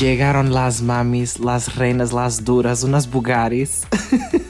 Llegaron las mamis, las reinas, las duras, unas bugaris.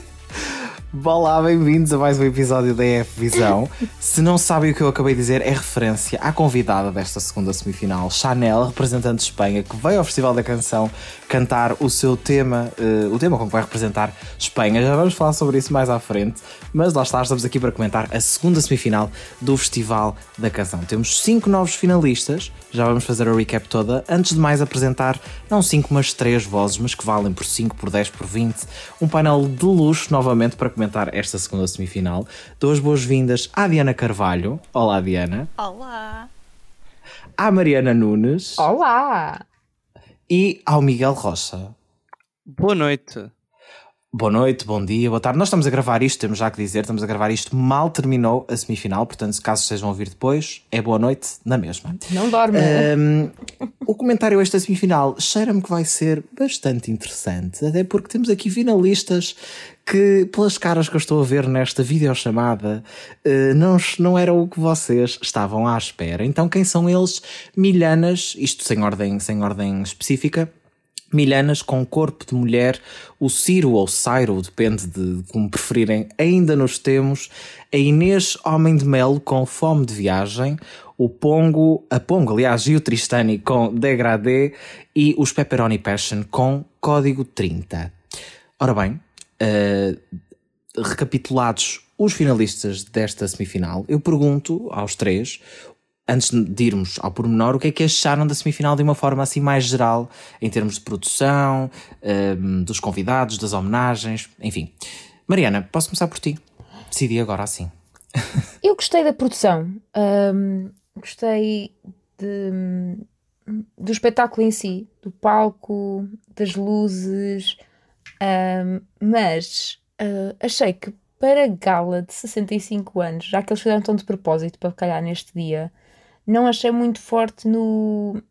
Olá, bem-vindos a mais um episódio da EF Visão. Se não sabem o que eu acabei de dizer, é referência à convidada desta segunda semifinal, Chanel, representante de Espanha, que veio ao Festival da Canção cantar o seu tema, uh, o tema com que vai representar Espanha. Já vamos falar sobre isso mais à frente, mas lá está, estamos aqui para comentar a segunda semifinal do Festival da Canção. Temos cinco novos finalistas, já vamos fazer a recap toda. Antes de mais apresentar, não cinco, mas três vozes, mas que valem por 5, por 10, por 20. Um painel de luxo novamente para comentar esta segunda semifinal. Dou as boas-vindas à Diana Carvalho. Olá, Diana. Olá. À Mariana Nunes. Olá. E ao Miguel Rocha. Boa noite. Boa noite, bom dia, boa tarde. Nós estamos a gravar isto, temos já que dizer, estamos a gravar isto mal terminou a semifinal, portanto, se caso estejam a ouvir depois, é boa noite na mesma. Não dorme. Um, o comentário esta semifinal cheira-me que vai ser bastante interessante, até porque temos aqui finalistas que, pelas caras que eu estou a ver nesta videochamada, uh, não, não era o que vocês estavam à espera. Então, quem são eles? Milhanas, isto sem ordem, sem ordem específica Milhanas com corpo de mulher, o Ciro ou Ciro, depende de como preferirem, ainda nos temos. A Inês Homem de Melo com Fome de Viagem, o Pongo, a Pongo, aliás, e o Tristani com Degradé e os Pepperoni Passion com Código 30. Ora bem, uh, recapitulados os finalistas desta semifinal, eu pergunto aos três antes de irmos ao pormenor, o que é que acharam da semifinal de uma forma assim mais geral, em termos de produção, um, dos convidados, das homenagens, enfim. Mariana, posso começar por ti? Decidi agora assim. Eu gostei da produção, um, gostei de, do espetáculo em si, do palco, das luzes, um, mas uh, achei que para gala de 65 anos, já que eles fizeram tão de propósito para calhar neste dia, não achei muito forte no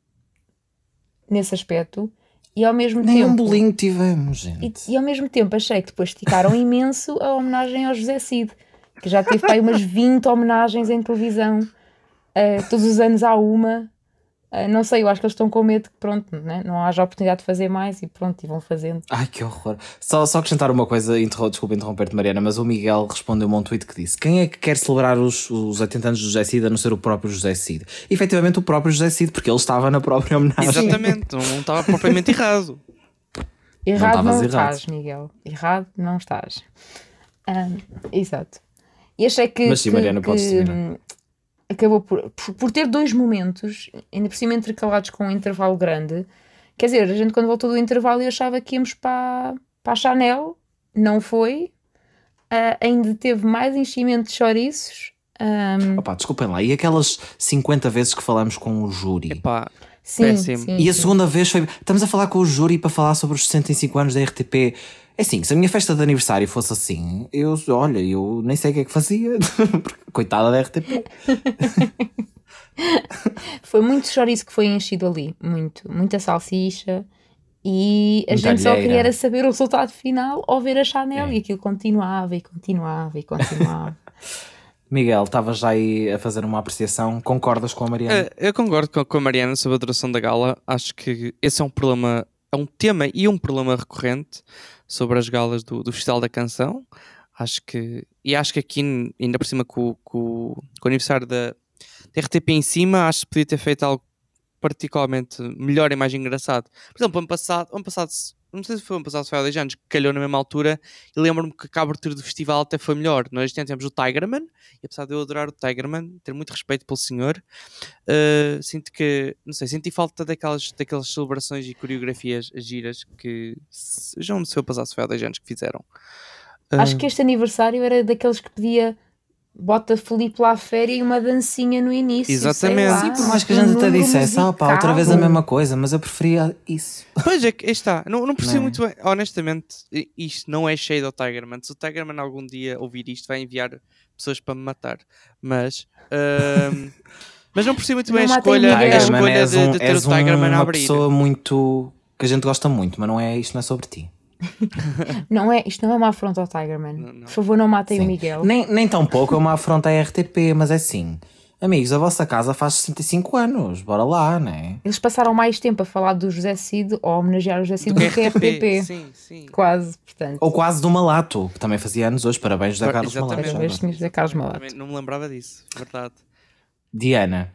nesse aspecto e ao mesmo Nem tempo um bolinho tivemos, gente. E, e, ao mesmo tempo achei que depois esticaram imenso a homenagem ao José Cid, que já teve aí umas 20 homenagens em televisão, uh, todos os anos há uma. Uh, não sei, eu acho que eles estão com medo que pronto, né? não haja oportunidade de fazer mais e pronto, e vão fazendo. Ai que horror. Só, só acrescentar uma coisa, interro, desculpa interromper-te, Mariana, mas o Miguel respondeu-me um tweet que disse: Quem é que quer celebrar os, os 80 anos do José Cid a não ser o próprio José Cid? E, efetivamente, o próprio José Cid, porque ele estava na própria homenagem. Exatamente, não estava propriamente errado. Errado não, não estás, Miguel. Errado não estás. Um, exato. E achei que. Mas sim, Mariana, podes seguir acabou por, por, por, ter dois momentos, ainda por cima intercalados com um intervalo grande. Quer dizer, a gente quando voltou do intervalo eu achava que íamos para, para a Chanel, não foi. Uh, ainda teve mais enchimento de chouriços. Um... Opa, desculpem lá, e aquelas 50 vezes que falamos com o júri? Epá, sim, sim, E a segunda vez foi. Estamos a falar com o júri para falar sobre os 65 anos da RTP. É assim, se a minha festa de aniversário fosse assim, eu, olha, eu nem sei o que é que fazia. Coitada da RTP. foi muito chouriço que foi enchido ali. Muito. Muita salsicha. E a gente só queria saber o resultado final ou ver a Chanel. É. E aquilo continuava e continuava e continuava. Miguel, estavas já aí a fazer uma apreciação. Concordas com a Mariana? Uh, eu concordo com, com a Mariana sobre a duração da gala. Acho que esse é um problema, é um tema e um problema recorrente sobre as galas do, do Festival da Canção. Acho que, e acho que aqui, ainda por cima, com, com, com o aniversário da, da RTP em cima, acho que podia ter feito algo particularmente melhor e mais engraçado. Por exemplo, ano passado, ano passado não sei se foi ano passado, foi há 10 anos, que calhou na mesma altura, e lembro-me que a abertura do festival até foi melhor. Nós temos o Tigerman, e apesar de eu adorar o Tigerman, ter muito respeito pelo senhor, uh, sinto que, não sei, senti falta daquelas, daquelas celebrações e coreografias giras que já não sei se foi passado, se foi há 10 anos que fizeram. Uh, Acho que este aniversário era daqueles que pedia bota Felipe lá à féria e uma dancinha no início. Exatamente. Sim, por mais que a gente até dissesse, ah, pá, outra vez a mesma coisa, mas eu preferia isso. Pois é, que está. Não, não percebo não é? muito bem. Honestamente, isto não é cheio do Tigerman. Se o Tigerman algum dia ouvir isto, vai enviar pessoas para me matar. Mas. Uh, mas não percebo muito bem não a escolha, a escolha de, um, de, ter o Tigerman a abrir. É uma pessoa muito. que a gente gosta muito, mas não é, isto não é sobre ti. não é, isto não é uma afronta ao Tigerman. Não, não. Por favor, não matem Sim. o Miguel. Nem, nem tão pouco é uma afronta à RTP, mas é assim. Amigos, a vossa casa faz 65 anos, bora lá, né? Eles passaram mais tempo a falar do José Cid ou a homenagear o José Cid do, do que a RTP. Sim, sim. Quase, portanto. Ou quase do Malato, que também fazia anos hoje. Parabéns, José Carlos Exatamente. Malato. Parabéns, José Carlos Malato. Não me lembrava disso, verdade. Diana,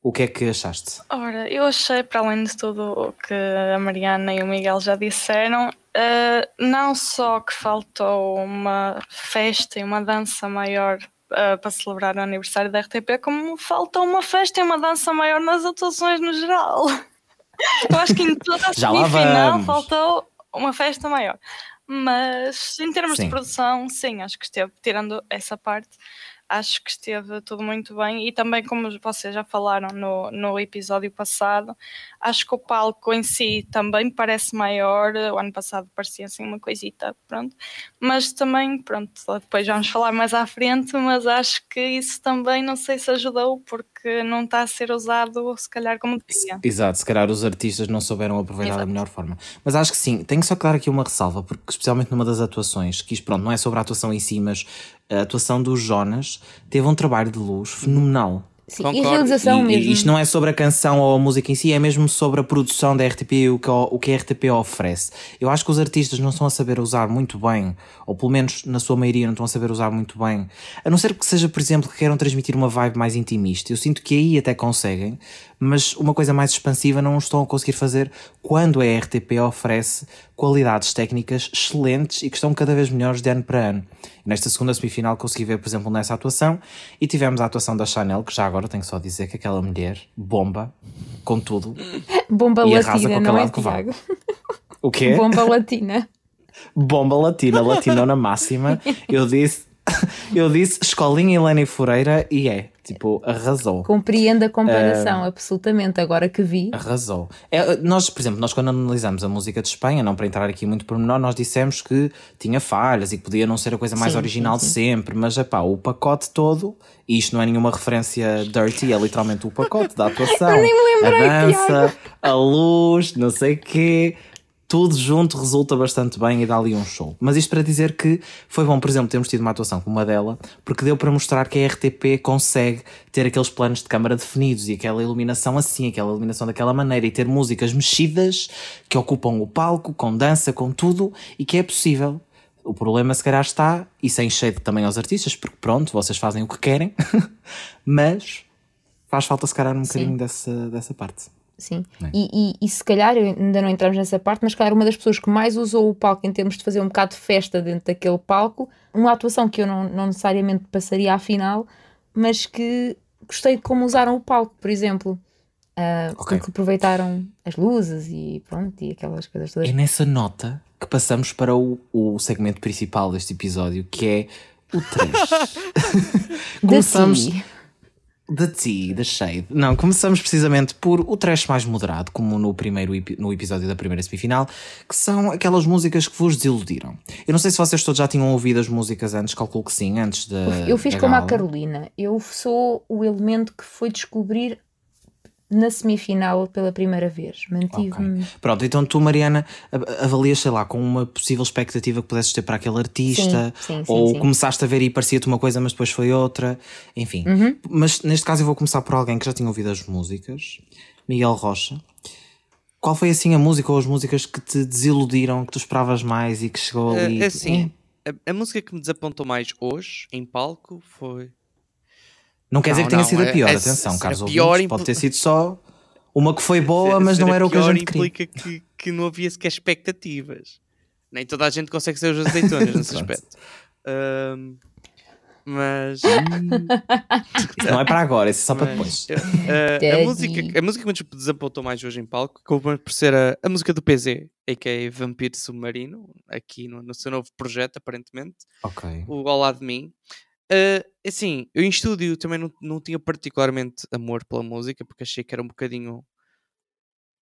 o que é que achaste? Ora, eu achei, para além de tudo o que a Mariana e o Miguel já disseram, uh, não só que faltou uma festa e uma dança maior uh, para celebrar o aniversário da RTP, como faltou uma festa e uma dança maior nas atuações no geral. eu acho que em toda a semifinal faltou uma festa maior. Mas em termos Sim. de produção, sim, acho que esteve, tirando essa parte, acho que esteve tudo muito bem e também como vocês já falaram no, no episódio passado, acho que o palco em si também parece maior, o ano passado parecia assim uma coisita, pronto, mas também, pronto, depois vamos falar mais à frente, mas acho que isso também não sei se ajudou porque não está a ser usado se calhar como devia. Exato, se calhar os artistas não souberam aproveitar da Exato. melhor forma. Mas acho que sim, tenho só que dar aqui uma ressalva, porque especialmente numa das atuações, que isto pronto, não é sobre a atuação em si, mas a atuação do Jonas teve um trabalho de luz fenomenal. Sim, e Concordo. a realização E- mesmo. e isto não é sobre a canção ou a música em si, é mesmo sobre a produção da RTP e o que, o que a RTP oferece. Eu acho que os artistas não estão a saber usar muito bem, ou pelo menos na sua maioria não estão a saber usar muito bem, a não ser que seja, por exemplo, que queiram transmitir uma vibe mais intimista. Eu sinto que aí até conseguem, mas uma coisa mais expansiva não estão a conseguir fazer quando a RTP oferece qualidades técnicas excelentes e que estão cada vez melhores de ano para ano. Nesta segunda semifinal consegui ver, por exemplo, nessa atuação e tivemos a atuação da Chanel, que já agora tenho só a dizer que aquela mulher bomba com tudo. Bomba E arrasa latina, com não é, que vai. Tiago? O quê? Bomba latina. Bomba latina, latinona máxima. Eu disse, eu disse escolinha Helena Fureira e é, tipo, arrasou. Compreendo a comparação, absolutamente. Agora que vi. Arrasou. É, nós, por exemplo, nós quando analisamos a música de Espanha, não para entrar aqui muito por menor, nós dissemos que tinha falhas e que podia não ser a coisa mais Sim, original sim, de sim. sempre, mas epá, o pacote todo, e isto não é nenhuma referência dirty, é literalmente o pacote da atuação. Eu nem me lembrei, a dança, a luz, não sei o quê. Tudo junto resulta bastante bem e dá ali um show. Mas isto para dizer que foi bom, por exemplo, termos tido uma atuação como a dela, porque deu para mostrar que a RTP consegue ter aqueles planos de câmara definidos e aquela iluminação assim, aquela iluminação daquela maneira e ter músicas mexidas que ocupam o palco, com dança, com tudo e que é possível. O problema, se calhar, está, e sem shade também aos artistas, porque pronto, vocês fazem o que querem, mas faz falta, se calhar, um bocadinho dessa, dessa parte. Sim. É. E, e, e se calhar, ainda não entramos nessa parte, mas se calhar uma das pessoas que mais usou o palco em termos de fazer um bocado de festa dentro daquele palco, uma atuação que eu não, não necessariamente passaria à final, mas que gostei de como usaram o palco, por exemplo. Ah, Ok. Porque aproveitaram as luzes e pronto, e aquelas coisas todas. É nessa nota que passamos para o, o segmento principal deste episódio, que é o trash. começamos Da Ti. da shade. Não, começamos precisamente por o trash mais moderado, como no primeiro no episódio da primeira semifinal, que são aquelas músicas que vos desiludiram. Eu não sei se vocês todos já tinham ouvido as músicas antes, calculo que sim, antes da. Eu fiz da como a gala. Carolina. Eu sou o elemento que foi descobrir na semifinal pela primeira vez. Mantive-me. Pronto, então tu, Mariana, avalias, sei lá, com uma possível expectativa que pudesses ter para aquele artista, Sim, sim, sim, ou sim. começaste a ver e parecia-te uma coisa, mas depois foi outra, enfim. Uhum. Mas neste caso eu vou começar por alguém que já tinha ouvido as músicas, Miguel Rocha. Qual foi assim a música ou as músicas que te desiludiram, que tu esperavas mais e que chegou ali? É tu- assim, a, a música que me desapontou mais hoje, em palco, foi. Não quer dizer que tenha não, sido a é- pior, é- atenção, caros pior ouvintes, pode ter sido só uma que foi boa, Ser- mas ser não era o que a gente queria. implica que, que não havia sequer expectativas. Nem toda a gente consegue ser os azeitonas nesse aspecto. Ahm, mas. Não é para agora, isso é só para mas, depois. eh, a, música, a música que me desapontou mais hoje em palco acabou por ser a, a música do PZ, a.k.a. Vampiro Submarino, aqui no, no seu novo projeto, aparentemente. Ok. o Lado de Mim. Uh, assim, eu em estúdio também não, não tinha particularmente amor pela música, porque achei que era um bocadinho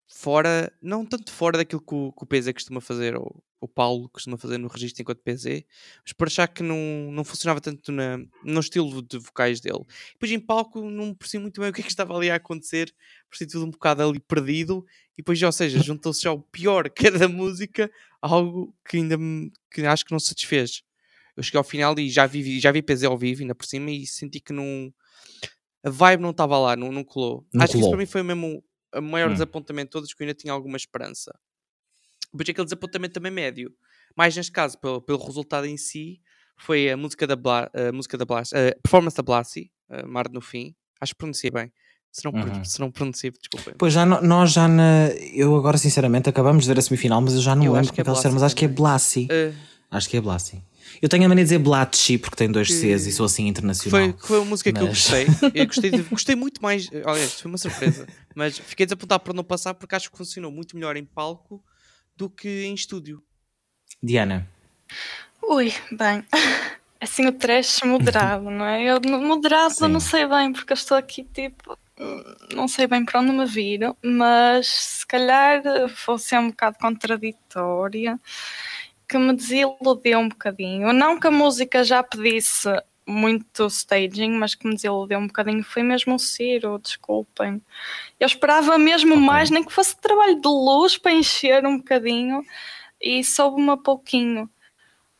fora, não tanto fora daquilo que o, que o PZ costuma fazer, ou o Paulo costuma fazer no registro enquanto PZ, mas por achar que não, não funcionava tanto na, no estilo de vocais dele. Depois em palco não percebi muito bem o que é que estava ali a acontecer, percebi tudo um bocado ali perdido, e depois, ou seja, juntou-se já o pior que era da música, algo que ainda me, que acho que não satisfez eu cheguei ao final e já vi, já vi PZ ao vivo, ainda por cima, e senti que não. a vibe não estava lá, não, não colou. Não Acho que isso colou. para mim foi mesmo o maior Hum. desapontamento de todos, que eu ainda tinha alguma esperança. Depois aquele desapontamento também médio. Mais neste caso, pelo, pelo resultado em si, foi a música da, Bla, a música da Blas, a performance da Blasi, Mar no Fim. Acho que pronunciei bem. Se não, Uhum. se não pronunciei, desculpem. Pois já nós já na. Eu agora sinceramente acabamos de ver a semifinal, mas eu já não Eu lembro que como é é disseram, mas Blasi acho que é. Blasi. Uh, Acho que é Blasi. Eu tenho a mania de dizer Blatchi porque tem dois Que- Cs e sou assim internacional. foi, foi uma música que eu Mas- gostei. Eu gostei, de- gostei muito mais. Aliás, foi uma surpresa. Mas fiquei desapontado por não passar porque acho que funcionou muito melhor em palco do que em estúdio. Diana. Ui, bem. Assim o trash moderado, não é? Eu moderado eu não Sim. sei bem, porque eu estou aqui tipo. Não sei bem para onde me viro, mas se calhar vou ser um bocado contraditória, que me desiludiu um bocadinho. Não que a música já pedisse muito staging, mas que me desiludiu um bocadinho foi mesmo o Ciro, desculpem. Eu esperava mesmo Ok. mais, nem que fosse trabalho de luz para encher um bocadinho, e soube-me a pouquinho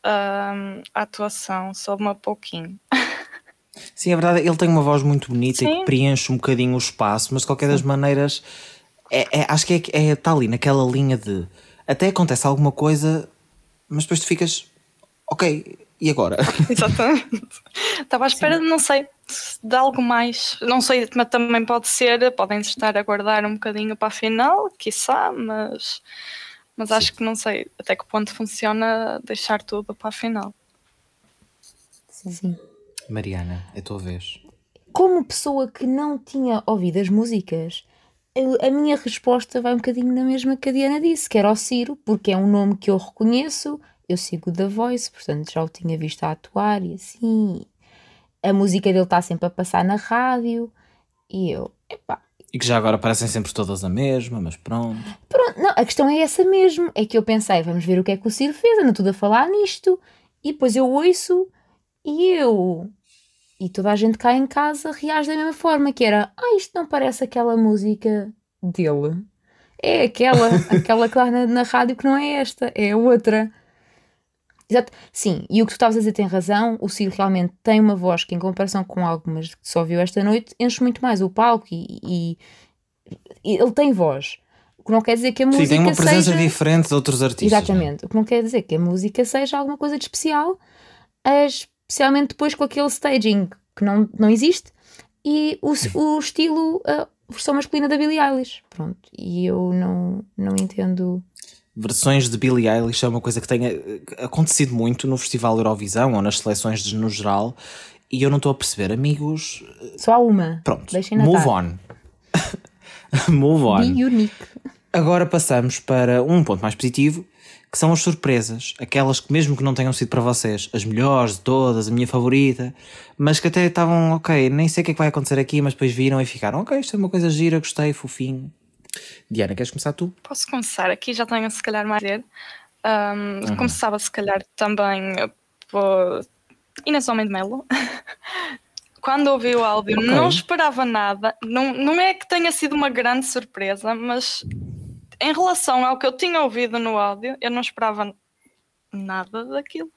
hum, a atuação, soube-me a pouquinho. Sim, é verdade, ele tem uma voz muito bonita e Sim. que preenche um bocadinho o espaço, mas de qualquer das maneiras, é, é- acho que é, é, está ali naquela linha de até acontece alguma coisa, mas depois tu ficas, ok, e agora? Exatamente. Estava à espera, não sei, de algo mais. Não sei, mas também pode ser, podem estar a guardar um bocadinho para a final, quiçá, mas, mas acho que não sei até que ponto funciona deixar tudo para a final. Sim. Mariana, é a tua vez. Como pessoa que não tinha ouvido as músicas, a minha resposta vai um bocadinho na mesma que a Diana disse, que era o Ciro, porque é um nome que eu reconheço, eu sigo The Voice, portanto já o tinha visto a atuar e assim. A música dele está sempre a passar na rádio e eu, epá, E que já agora parecem sempre todas a mesma, mas pronto. Pronto, não, a questão é essa mesmo. É que eu pensei, vamos ver o que é que o Ciro fez, anda tudo a falar nisto. E depois eu ouço e eu. E toda a gente cá em casa reage da mesma forma, que era, ah, isto não parece aquela música dele. É aquela, aquela que dá na, na rádio que não é esta, é outra. Exato. Sim, e o que tu estavas a dizer tem razão. O Ciro realmente tem uma voz que, em comparação com algumas que só viu esta noite, enche muito mais o palco e, e- ele tem voz. O que não quer dizer que a música Sim, tem uma presença seja... diferente de outros artistas. Exatamente. O que não quer dizer que a música seja alguma coisa de especial, eh, especialmente depois com aquele staging que não, não existe e o, o estilo, a versão masculina da Billie Eilish. Pronto. E eu não, não entendo. Versões de Billie Eilish é uma coisa que tem eh, acontecido muito no Festival Eurovisão ou nas seleções de- no geral e eu não estou a perceber, amigos. Só há uma. Pronto, move on. move on. Be unique. Agora passamos para um ponto mais positivo, que são as surpresas. Aquelas que, mesmo que não tenham sido para vocês as melhores de todas, a minha favorita, mas que até estavam, ok, nem sei o que é que vai acontecer aqui, mas depois viram e ficaram, ok, isto é uma coisa gira, gostei, fofinho. Diana, queres começar tu? Posso começar aqui, já tenho se calhar mais a dizer. Um, Começava se calhar também por Inês Homem de Melo. Quando ouvi o áudio, Ok. não esperava nada. Não, não é que tenha sido uma grande surpresa, mas em relação ao que eu tinha ouvido no áudio, eu não esperava nada daquilo.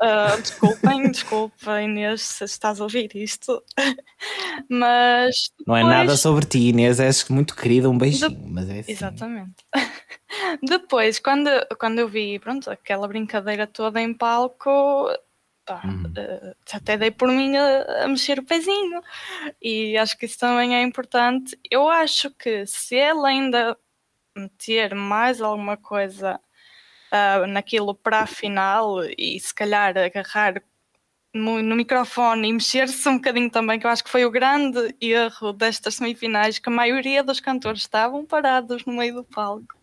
Ah, desculpem, desculpa Inês se estás a ouvir isto. Mas Não é depois- nada sobre ti, Inês, és muito querida, um beijinho, mas é assim. Exatamente. Depois, quando, quando eu vi pronto, aquela brincadeira toda em palco, pá, Uhum. eh, até dei por mim a, a mexer o pezinho. E acho que isso também é importante. Eu acho que se ele ainda meter mais alguma coisa ah, naquilo para a final e se calhar agarrar no, no microfone e mexer-se um bocadinho também, que eu acho que foi o grande erro destas semifinais, que a maioria dos cantores estavam parados no meio do palco.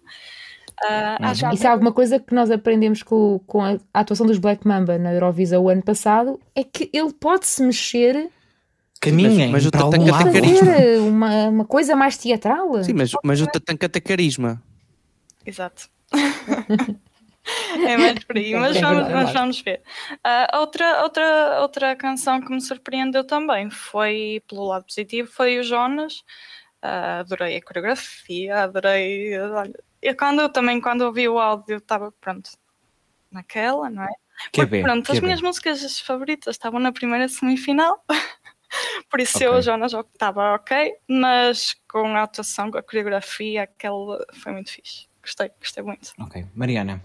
Ah, acho que Isso é alguma coisa que nós aprendemos com, com a, a atuação dos Black Mamba na Eurovisão o ano passado, é que ele pode se mexer Caminhem Mas- mas o algum Tatanka tem lado. fazer uma, uma coisa mais teatral. Sim, mas, mas o Tatanka tem carisma. Exato. é mais por aí, mas É vamos, verdade, mas é vamos ver. Ah, outra, outra, outra canção que me surpreendeu também foi, pelo lado positivo, foi o Jonas. Ah, adorei a coreografia, adorei. Olha, eu quando, também quando ouvi o áudio estava pronto naquela, não é? Quer Porque, ver, pronto, as ver. minhas músicas favoritas estavam na primeira semifinal. por isso Ok. eu, Jonas, estava ok, mas com a atuação, com a coreografia, aquele foi muito fixe. Gostei, gostei muito. Ok. Mariana.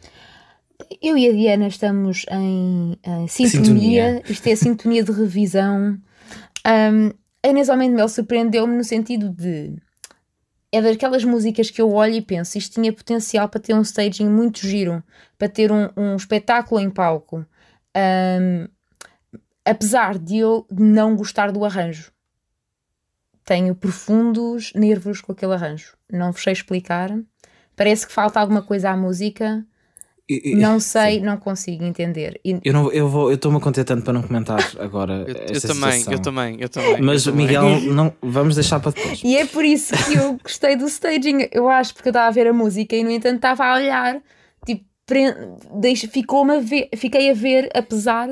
Eu e a Diana estamos em, em sintonia. Sintonia. Isto é a sintonia de revisão. Um, a Inês de Mel surpreendeu-me no sentido de. É daquelas músicas que eu olho e penso, isto tinha potencial para ter um staging muito giro, para ter um, um espetáculo em palco. Um, apesar de eu não gostar do arranjo. Tenho profundos nervos com aquele arranjo. Não vos sei explicar. Parece que falta alguma coisa à música. E- e- Não sei, Sim. não consigo entender. E Eu não, eu vou, eu estou-me tanto para não comentar agora. Eu, eu também, eu também, eu também. Mas eu também. Miguel, não, vamos deixar para depois. E é por isso que eu gostei do staging. Eu acho porque eu estava a ver a música e, no entanto, estava a olhar. Tipo, pre- ficou-me a ver, fiquei a ver, apesar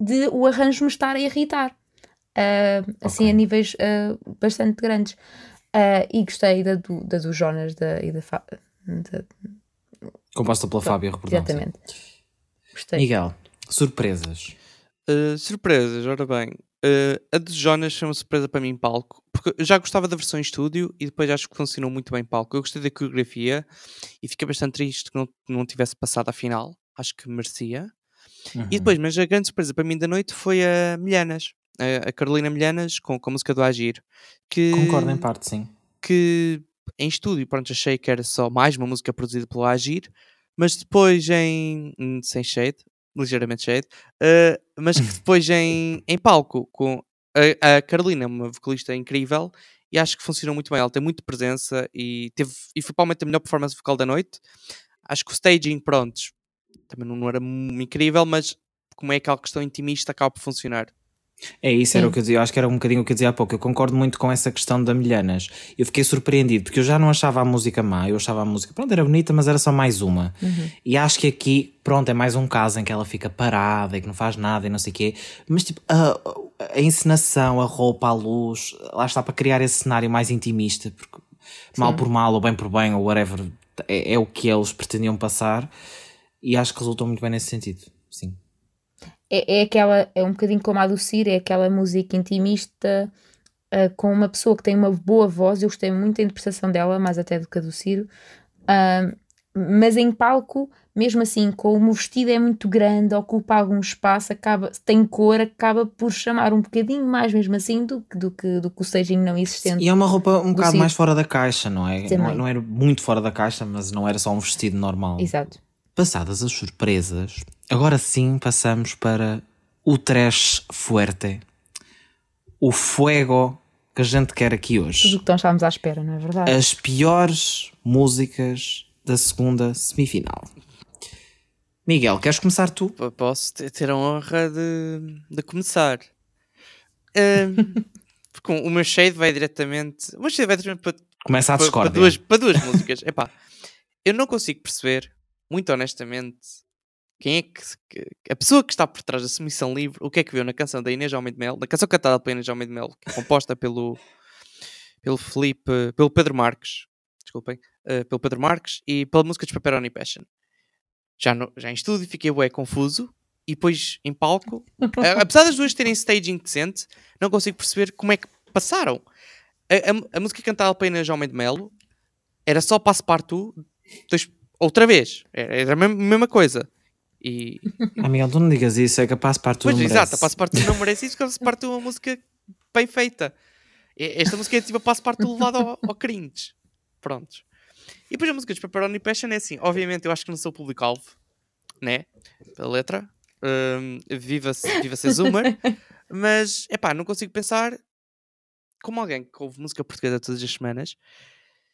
de o arranjo me estar a irritar. Ah, assim, Ok. a níveis ah, bastante grandes. Ah, e gostei da do, da do Jonas da, e da, Fa- da- Composta pela Fábia Reportão. sim. Exatamente. Gostei. Miguel, surpresas. Uh, surpresas, ora bem. Uh, a de Jonas foi uma surpresa para mim em palco, porque eu já gostava da versão em estúdio e depois acho que funcionou muito bem em palco. Eu gostei da coreografia e fiquei bastante triste que não, não tivesse passado à final. Acho que merecia. Uhum. E depois, mas a grande surpresa para mim da noite foi a Milhanas, a, a Carolina Milhanas com, com a música do Agir. Que, Concordo em parte, sim. que em estúdio, pronto, achei que era só mais uma música produzida pelo Agir, mas depois em. hum, sem shade, ligeiramente shade, eh, mas que depois em, em palco, com a, a Carolina, uma vocalista incrível, e acho que funcionou muito bem. Ela tem muita presença e, teve, e foi provavelmente a melhor performance vocal da noite. Acho que o staging, prontos, também não, era incrível, mas como é aquela questão intimista, acaba por funcionar. É isso, era Sim. o que eu dizia. Eu acho que era um bocadinho o que eu dizia há pouco. Eu concordo muito com essa questão da Milhanas. Eu fiquei surpreendido porque eu já não achava a música má. Eu achava a música, pronto, era bonita, mas era só mais uma. E acho que aqui, pronto, é mais um caso em que ela fica parada e que não faz nada e não sei o quê. Mas tipo, a, a encenação, a roupa, a luz, lá está para criar esse cenário mais intimista. Porque mal por mal ou bem por bem ou whatever, é, é o que eles pretendiam passar. E acho que resultou muito bem nesse sentido. Sim. é, é aquela, é um bocadinho como a do Ciro, é aquela música intimista ah, com uma pessoa que tem uma boa voz. Eu gostei muito da interpretação dela, mais até do que a do Ciro. Ah, mas em palco, mesmo assim, como o vestido é muito grande, ocupa algum espaço, acaba, tem cor, acaba por chamar um bocadinho mais, mesmo assim, do, que- do, que, do que o staging não existente. E é uma roupa um bocado mais fora da caixa, não é? Não, não era muito fora da caixa, mas não era só um vestido normal. Exato. Passadas as surpresas, agora sim passamos para o trash fuerte. O fuego que a gente quer aqui Tudo hoje. o que nós estávamos à espera, não é verdade? As piores músicas da segunda semifinal. Miguel, queres começar tu? Posso te- ter a honra de, de começar. Porque o meu shade vai diretamente. O meu shade vai diretamente para, Começa a para, para duas, para duas músicas. Epá, eu não consigo perceber, muito honestamente, quem é que, que- a pessoa que está por trás da submissão livre, o que é que viu na canção da Inês Almeida Mel, na canção cantada pela Inês Almeida Mel, é composta pelo, pelo Felipe, pelo Pedro Marques, desculpem, eh, pelo Pedro Marques e pela música de Pepperoni Passion. Já, no, já em estúdio fiquei bué confuso e depois em palco, eh, apesar das duas terem staging decente, não consigo perceber como é que passaram. A, a- a música cantada pela Inês Almeida Melo era só Passepartout dois- outra vez. Era era a mesma, coisa. E, Ah, Miguel, tu não digas isso, é capaz para tu Pois, não exato, a merece. Passepartout não merece isso, porque a Passepartout é uma música bem feita. Esta música é tipo a Passepartout levada ao, ao cringe. Prontos. E depois a música de Pepperoni Passion é assim, obviamente eu acho que não sou o público-alvo, né? Pela letra. Hum, viva-se viva a Zoomer. Mas, é pá, não consigo pensar como alguém que ouve música portuguesa todas as semanas.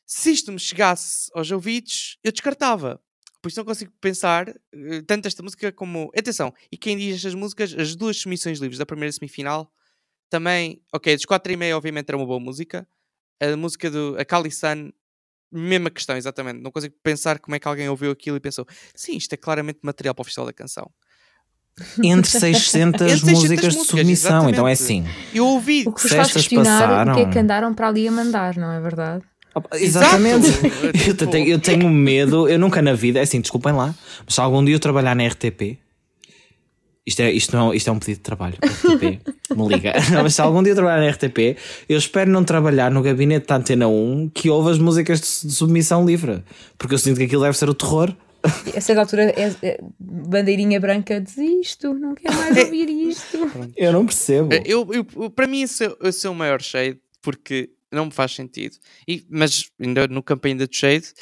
Se isto me chegasse aos ouvidos, eu descartava. Por isso não consigo pensar eh, tanto esta música como. Atenção, e quem diz estas músicas, as duas submissões livres da primeira semifinal, também. Ok, dos 4 e meia, obviamente, era uma boa música. A música do a Kali Sun, mesma questão, exatamente. Não consigo pensar como é que alguém ouviu aquilo e pensou: sim, isto é claramente material para o Festival da Canção. Entre 600 Entre 600 músicas de submissão, então é exatamente. assim. Eu ouvi. O que vos Se faz estas questionar o que é que passaram- andaram para ali a mandar, não é verdade? Exatamente. Eu, te- tenho, eu tenho medo, eu nunca na vida, é assim, desculpem lá, mas se algum dia eu trabalhar na RTP, isto é, isto não, isto é um pedido de trabalho, RTP, me liga. Mas se algum dia trabalhar na RTP, eu espero não trabalhar no gabinete da Antena 1 que ouve as músicas de submissão livre. Porque eu sinto que aquilo deve ser o terror. A certa altura, é, é, bandeirinha branca, desisto, não quero mais ouvir isto. Eu não percebo. Eu, eu, para mim, esse, esse é o maior shade, porque não me faz sentido. E, mas ainda no campanha da shade,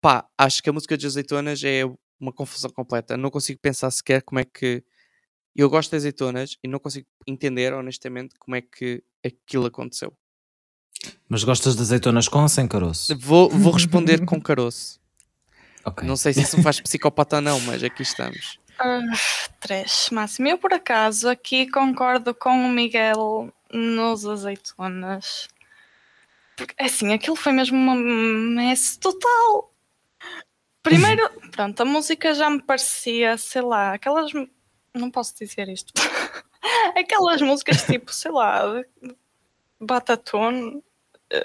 pá, acho que a música de azeitonas é uma confusão completa. Não consigo pensar sequer como é que. Eu gosto de azeitonas e não consigo entender, honestamente, como é que aquilo aconteceu. Mas gostas de azeitonas com ou sem caroço? Vou, vou responder com caroço. Okay. Não sei se isso me faz psicopata ou não, mas aqui estamos. Uh, três, máximo. Eu, por acaso, aqui concordo com o Miguel nos azeitonas. Porque, assim, aquilo foi mesmo uma mess total. Primeiro, pronto, a música já me parecia, sei lá, aquelas. Não posso dizer isto. aquelas músicas tipo, sei lá, Batatone,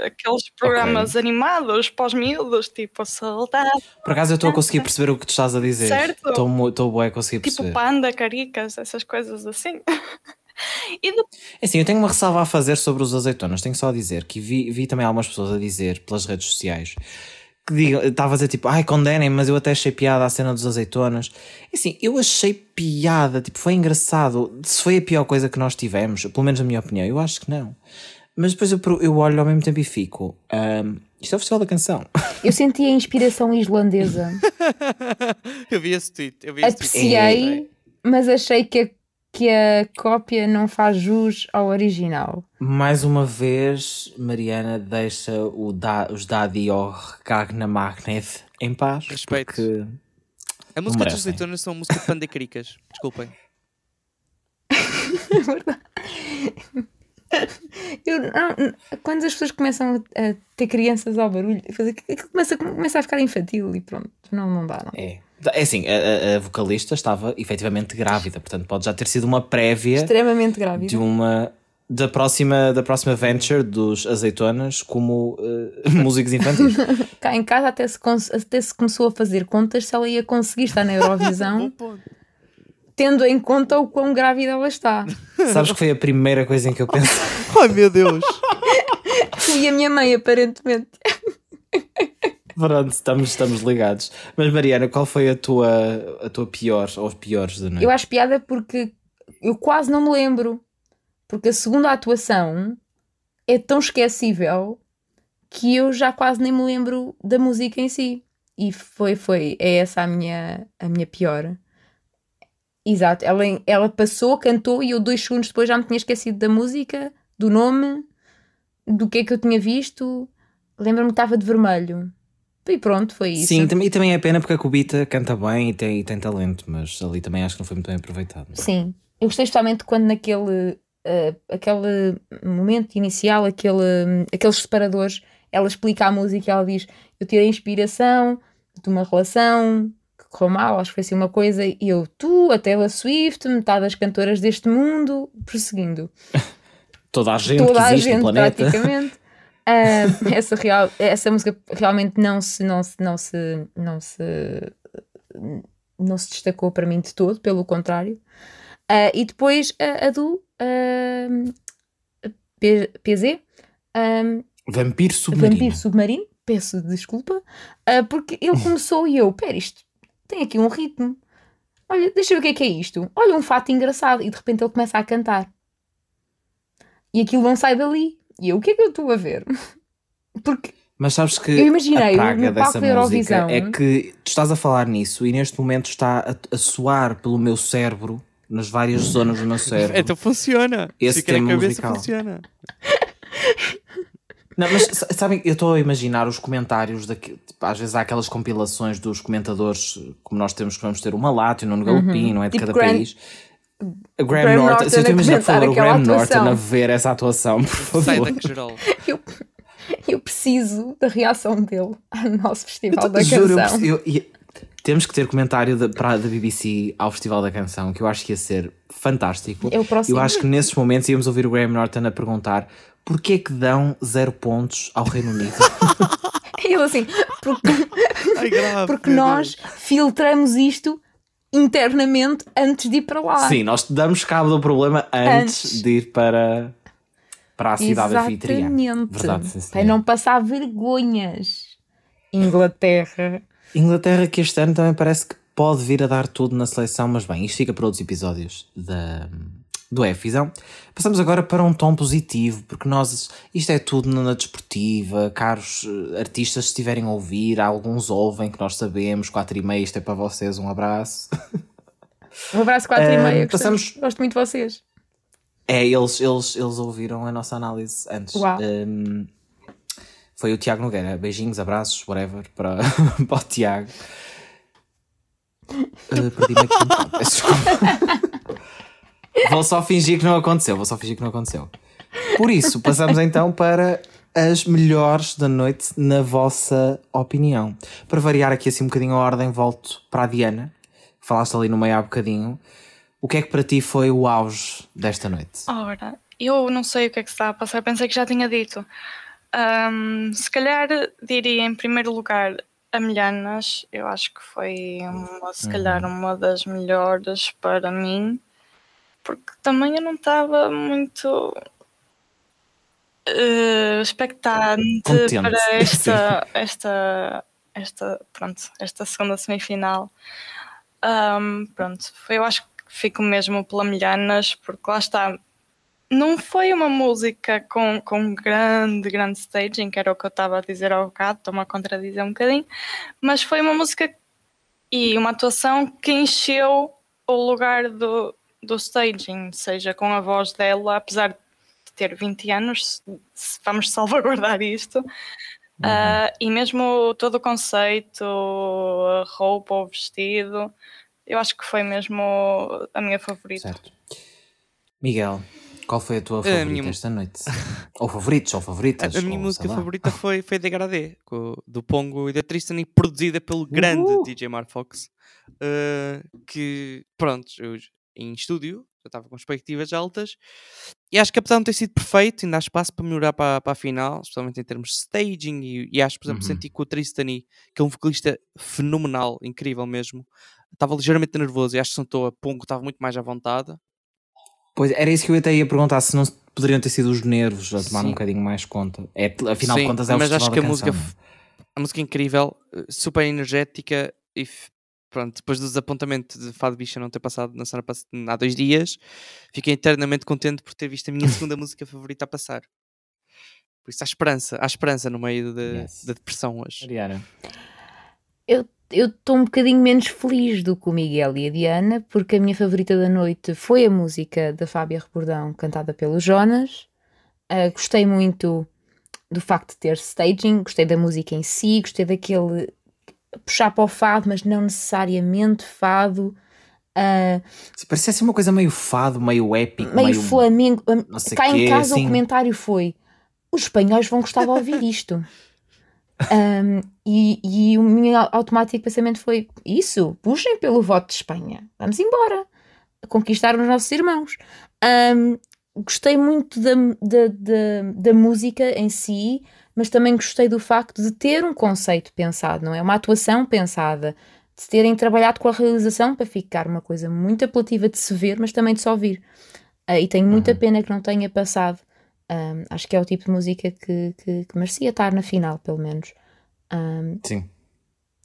aqueles programas okay. animados pós miúdos, tipo Saudade. Por acaso eu estou a conseguir perceber o que tu estás a dizer. Certo? Estou bem a conseguir tipo perceber. Tipo panda, caricas, essas coisas assim. e de... É assim, eu tenho uma ressalva a fazer sobre os azeitonas. Tenho só a dizer que vi, vi também algumas pessoas a dizer pelas redes sociais que digam, estava a dizer tipo, ai, condenem, mas eu até achei piada a cena dos azeitonas. E assim, eu achei piada, tipo, foi engraçado. Se foi a pior coisa que nós tivemos, pelo menos na minha opinião, eu acho que não. Mas depois eu, eu olho ao mesmo tempo e fico, um, isto é o Festival da Canção. Eu senti a inspiração islandesa. eu vi esse tweet. Eu vi esse Apreciei, tweet. mas achei que a que a cópia não faz jus ao original. Mais uma vez, Mariana deixa da, os Daddy ou Ragna Magnet em paz. Respeito. Porque a música dos azeitonas são música de pandacaricas. Desculpem. é verdade. Eu, não, quando as pessoas começam a ter crianças ao barulho, começa, começa a ficar infantil e pronto, não, não dá. Não. É. É assim, a, a, vocalista estava efetivamente grávida, portanto pode já ter sido uma prévia extremamente grávida de uma da próxima, da próxima venture dos azeitonas como uh, músicos infantis. Cá em casa até se, até se começou a fazer contas se ela ia conseguir estar na Eurovisão, tendo em conta o quão grávida ela está. Sabes que foi a primeira coisa em que eu pensei? Ai meu Deus! Tu e a minha mãe, aparentemente. Pronto, estamos, estamos ligados. Mas Mariana, qual foi a tua, a tua pior ou os piores da noite? Eu acho piada porque eu quase não me lembro. Porque a segunda atuação é tão esquecível que eu já quase nem me lembro da música em si. E foi, foi, é essa a minha, a minha pior. Exato, ela, ela passou, cantou e eu dois segundos depois já me tinha esquecido da música, do nome, do que é que eu tinha visto. Lembro-me que estava de vermelho. E pronto, foi isso. Sim, e também é pena porque a Cubita canta bem e tem, e tem talento, mas ali também acho que não foi muito bem aproveitado. Sim, eu gostei especialmente quando naquele uh, aquele momento inicial, aquele, aqueles separadores, ela explica a música e ela diz: Eu tirei inspiração de uma relação que correu mal, acho que foi assim uma coisa, e eu, tu, a Taylor Swift, metade das cantoras deste mundo, prosseguindo. Toda a gente Toda que existe a gente, no planeta. praticamente. Uh, essa, real, essa música realmente não se, não se, não se, não se, não se destacou para mim de todo, pelo contrário. Uh, e depois a, a do uh, PZ, um, Vampiro Submarino. Vampiro Submarino, peço desculpa, uh, porque ele começou e eu, pera, isto tem aqui um ritmo. Olha, deixa eu ver o que é que é isto. Olha, um fato engraçado. E de repente ele começa a cantar. E aquilo não sai dali. E eu, o que é que eu estou a ver? Porque mas sabes que eu imaginei, a praga dessa música é que tu estás a falar nisso e neste momento está a, a soar pelo meu cérebro, nas várias zonas do meu cérebro. Então funciona. Esse tema musical. funciona. Não, mas sabem, eu estou a imaginar os comentários daqui, tipo, às vezes há aquelas compilações dos comentadores, como nós temos que vamos ter uma Lato, no Galopim, uhum. não é de tipo cada Grand... país Graham, Graham Norton, Norton, se eu te imaginar, por favor, o Graham atuação. Norton a ver essa atuação, por favor. Eu, eu preciso da reação dele ao nosso Festival da juro, Canção. Eu, eu, temos que ter comentário da, para, da BBC ao Festival da Canção, que eu acho que ia ser fantástico. Próximo. Eu acho que nesses momentos íamos ouvir o Graham Norton a perguntar porquê que dão zero pontos ao Reino Unido? Ele assim, porque, Ai, grave, porque nós filtramos isto internamente antes de ir para lá. Sim, nós damos cabo do problema antes, antes. de ir para, para a cidade anfitriã. Verdade, para não passar vergonhas. Inglaterra. Inglaterra que este ano também parece que pode vir a dar tudo na seleção, mas bem, isto fica para outros episódios da, do Efisão. Passamos agora para um tom positivo, porque nós, isto é tudo na desportiva, caros eh, artistas, se estiverem a ouvir, alguns ouvem que nós sabemos, 4 e meia, isto é para vocês, um abraço. Um abraço 4 e meia, uh, passamos... gosto muito de vocês. É, eles, eles, eles ouviram a nossa análise antes. Uau. Um, foi o Tiago Nogueira. Beijinhos, abraços, whatever, para, para o Tiago. Uh, Perdi-me aqui peço desculpa. vou só fingir que não aconteceu, vou só fingir que não aconteceu. Por isso, passamos então para as melhores da noite, na vossa opinião. Para variar aqui assim um bocadinho a ordem, volto para a Diana. Falaste ali no meio há bocadinho. O que é que para ti foi o auge desta noite? Ora, eu não sei o que é que se está a passar, pensei que já tinha dito. Um, se calhar diria em primeiro lugar a Milhanas, eu acho que foi uma, se calhar uhum. uma das melhores para mim, porque também eu não estava muito uh, expectante Contente. para esta, esta, esta, pronto, esta segunda semifinal. Um, pronto, eu acho que fico mesmo pela Milhanas, porque lá está, não foi uma música com, com grande, grande staging, que era o que eu estava a dizer ao bocado, estou-me a contradizer um bocadinho, mas foi uma música e uma atuação que encheu o lugar do, do staging, seja com a voz dela, apesar de ter 20 anos, vamos salvaguardar isto, uhum. uh, e mesmo todo o conceito, a roupa, o vestido, eu acho que foi mesmo a minha favorita. Certo. Miguel, qual foi a tua favorita a minha... esta noite? ou favoritos, ou favoritas? A, a minha ou, música favorita foi, foi Degradé, do Pongo e da Tristan, e produzida pelo grande uh! DJ Mar Fox, uh, que, pronto, eu, em estúdio, já estava com expectativas altas, e acho que apesar de não ter sido perfeito, ainda há espaço para melhorar para, para a final, especialmente em termos de staging, e, e acho, por exemplo, uhum. senti que o Tristan, que é um vocalista fenomenal, incrível mesmo, estava ligeiramente nervoso, e acho que sentou a Pongo, estava muito mais à vontade, Pois era isso que eu até ia perguntar se não poderiam ter sido os nervos a tomar Sim. um bocadinho mais conta. É, afinal Sim, de contas é o mas acho que a música, a música é incrível, super energética e pronto, depois do desapontamento de Fado Bicha não ter passado na semana passada há dois dias, fiquei eternamente contente por ter visto a minha segunda música favorita a passar. Por isso há esperança, há esperança no meio da yes. de depressão hoje. Mariana. Eu eu estou um bocadinho menos feliz do que o Miguel e a Diana, porque a minha favorita da noite foi a música da Fábia Rebordão, cantada pelo Jonas. Uh, gostei muito do facto de ter staging, gostei da música em si, gostei daquele puxar para o fado, mas não necessariamente fado. Uh, Parecia ser uma coisa meio fado, meio épico, meio, meio flamengo. Cá em casa assim. o comentário foi: os espanhóis vão gostar de ouvir isto. Um, e, e, o meu automático pensamento foi: isso, puxem pelo voto de Espanha, vamos embora, conquistar os nossos irmãos. Um, gostei muito da, da, da, da, música em si, mas também gostei do facto de ter um conceito pensado, não é? Uma atuação pensada, de terem trabalhado com a realização para ficar uma coisa muito apelativa de se ver, mas também de se ouvir. Uh, e tenho muita uhum. pena que não tenha passado um, acho que é o tipo de música que, que, que merecia estar na final, pelo menos. Um, Sim.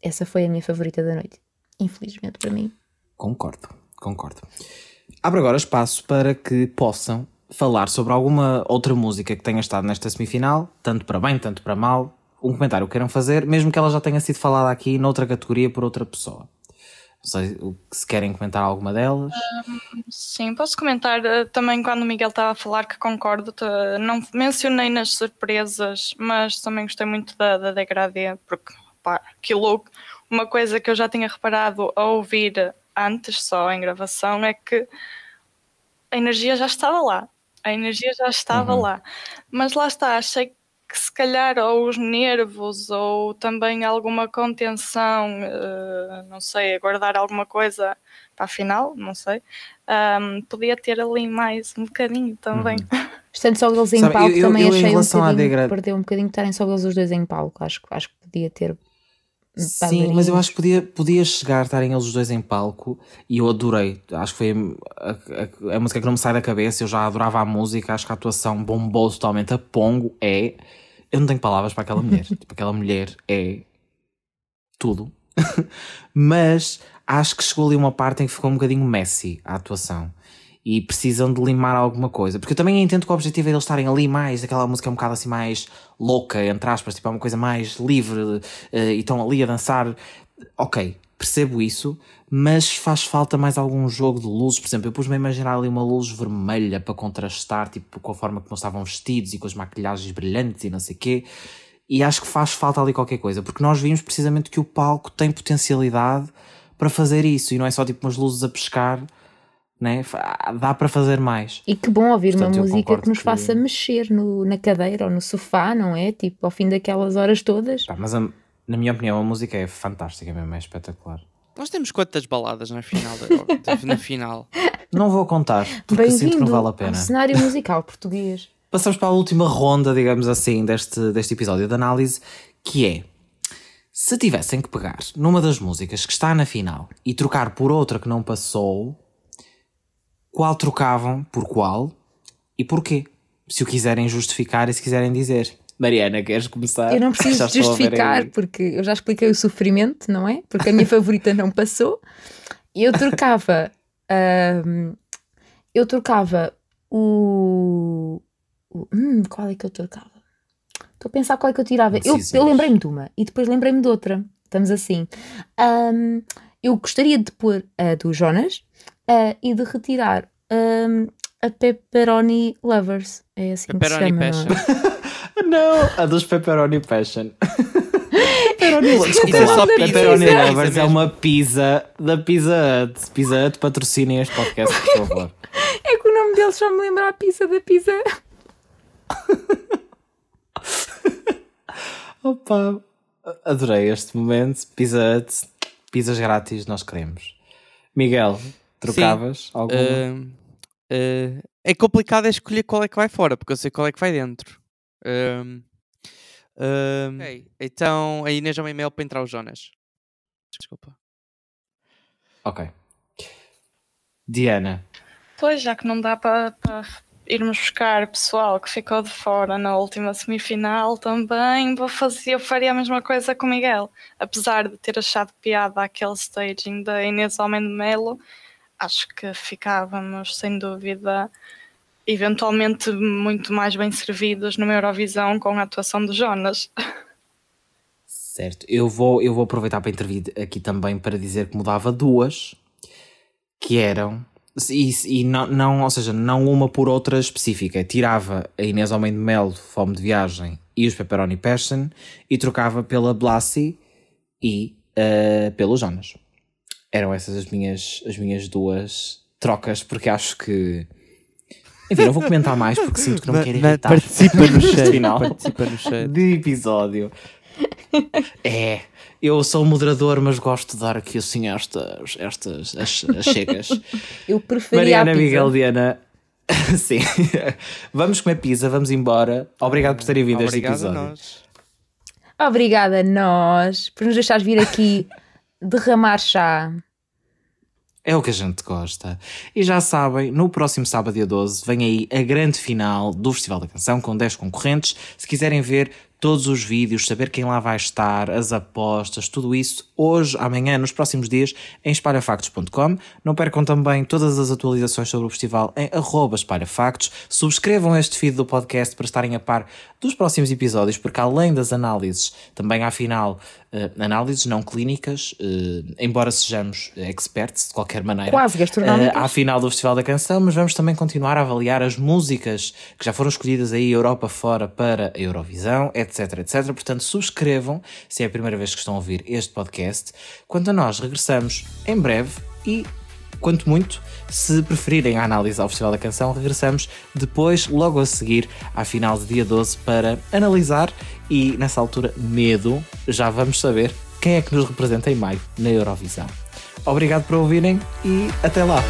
Essa foi a minha favorita da noite. Infelizmente para mim. Concordo, concordo. Abro agora espaço para que possam falar sobre alguma outra música que tenha estado nesta semifinal, tanto para bem, tanto para mal. Um comentário que queiram fazer, mesmo que ela já tenha sido falada aqui noutra categoria por outra pessoa. Não sei se querem comentar alguma delas. Um, sim, posso comentar uh, também quando o Miguel estava a falar que concordo. não mencionei nas surpresas, mas também gostei muito da, da degradê, porque pá, aquilo, uma coisa que eu já tinha reparado a ouvir antes, só em gravação, é que a energia já estava lá. A energia já estava uhum. lá. Mas lá está, achei que se calhar ou os nervos ou também alguma contenção, uh, não sei, guardar alguma coisa para a final, não sei, um, podia ter ali mais um bocadinho também. Uhum. Estando só eles em Sabe, palco, eu, também eu, achei um bocadinho, degrad... perdeu um bocadinho estarem só eles os dois em palco, acho, acho que podia ter Sim, mas eu acho que podia, podia chegar, estarem eles dois em palco e eu adorei. Acho que foi a, a, a, música que não me sai da cabeça. Eu já adorava a música, acho que a atuação bombou totalmente. A Pongo é. Eu não tenho palavras para aquela mulher. tipo, aquela mulher é tudo. mas acho que chegou ali uma parte em que ficou um bocadinho messy a atuação e precisam de limar alguma coisa. Porque eu também entendo que o objetivo é eles estarem ali mais, aquela música é um bocado assim mais louca, entre aspas, tipo é uma coisa mais livre uh, e estão ali a dançar. Ok, percebo isso, mas faz falta mais algum jogo de luzes. Por exemplo, eu pus-me a imaginar ali uma luz vermelha para contrastar, tipo, com a forma como estavam vestidos e com as maquilhagens brilhantes e não sei o quê. E acho que faz falta ali qualquer coisa, porque nós vimos precisamente que o palco tem potencialidade para fazer isso e não é só tipo umas luzes a pescar né? dá para fazer mais. E que bom ouvir Portanto, uma música que nos que... faça mexer no, na cadeira ou no sofá, não é? Tipo, ao fim daquelas horas todas. Pá, mas a, na minha opinião, a música é fantástica mesmo, é espetacular. Nós temos quantas baladas na final? na final? Não vou contar, porque sinto que não vale a pena. cenário musical português. Passamos para a última ronda, digamos assim, deste, deste episódio de análise, que é se tivessem que pegar numa das músicas que está na final e trocar por outra que não passou, qual trocavam por qual e porquê. Se o quiserem justificar e se quiserem dizer. Mariana, queres começar? Eu não preciso justificar, porque eu já expliquei o sofrimento, não é? Porque a minha favorita não passou. Eu trocava. eu trocava o. o hum, qual é que eu trocava? Estou a pensar qual é que eu tirava. Eu, eu lembrei-me de uma e depois lembrei-me de outra. Estamos assim. Um, eu gostaria de pôr a do Jonas uh, e de retirar um, a Pepperoni Lovers. É assim Pepperoni que se chama. Passion. Não, a dos Pepperoni Passion. Pepperoni, Desculpa lá, Pepperoni Lovers é uma pizza da Pizza Hut. Pizza Hut patrocinem este podcast, por favor. É que o nome deles só me lembra a pizza da pizza. Opa, adorei este momento. Pizza Hut, pizzas grátis, nós queremos. Miguel, Trocavas Sim. alguma? Uh, uh, é complicado é escolher qual é que vai fora, porque eu sei qual é que vai dentro. Uh, okay. Então a Inês é um e-mail para entrar o Jonas. Desculpa. Ok. Diana. Pois, já que não dá para, para irmos buscar pessoal que ficou de fora na última semifinal também, vou fazer, eu faria a mesma coisa com o Miguel. Apesar de ter achado piada aquele staging da Inês Homem de Melo, acho que ficávamos, sem dúvida, eventualmente muito mais bem servidos numa Eurovisão com a atuação de Jonas. Certo, eu vou, eu vou aproveitar para intervir aqui também para dizer que mudava duas, que eram, e, e não, não, ou seja, não uma por outra específica, tirava a Inês Homem de Melo, Fome de Viagem e os Pepperoni Passion e trocava pela Blassie e uh, pelo Jonas eram essas as minhas, as minhas duas trocas, porque acho que. Enfim, não vou comentar mais porque sinto que não me quero irritar. Participa no chat. Final Participa no chat. De episódio. É, eu sou moderador, mas gosto de dar aqui assim estas, estas as, as chegas. Eu preferia Mariana Miguel Diana. Sim. vamos comer pizza, vamos embora. Obrigado por terem vindo a este episódio. A nós. Obrigada a nós por nos deixares vir aqui derramar chá. É o que a gente gosta. E já sabem, no próximo sábado, dia 12, vem aí a grande final do Festival da Canção com 10 concorrentes. Se quiserem ver todos os vídeos, saber quem lá vai estar, as apostas, tudo isso, hoje, amanhã, nos próximos dias, em espalhafactos.com. Não percam também todas as atualizações sobre o festival em espalhafactos. Subscrevam este feed do podcast para estarem a par dos próximos episódios, porque além das análises, também afinal uh, análises não clínicas, uh, embora sejamos experts de qualquer maneira. Quase gastronómicas. Uh, à final do Festival da Canção, mas vamos também continuar a avaliar as músicas que já foram escolhidas aí Europa fora para a Eurovisão, etc, etc. Portanto, subscrevam se é a primeira vez que estão a ouvir este podcast. Quanto a nós, regressamos em breve e Quanto muito, se preferirem a análise ao Festival da Canção, regressamos depois, logo a seguir, à final de dia 12, para analisar e, nessa altura, medo, já vamos saber quem é que nos representa em maio na Eurovisão. Obrigado por ouvirem e até lá!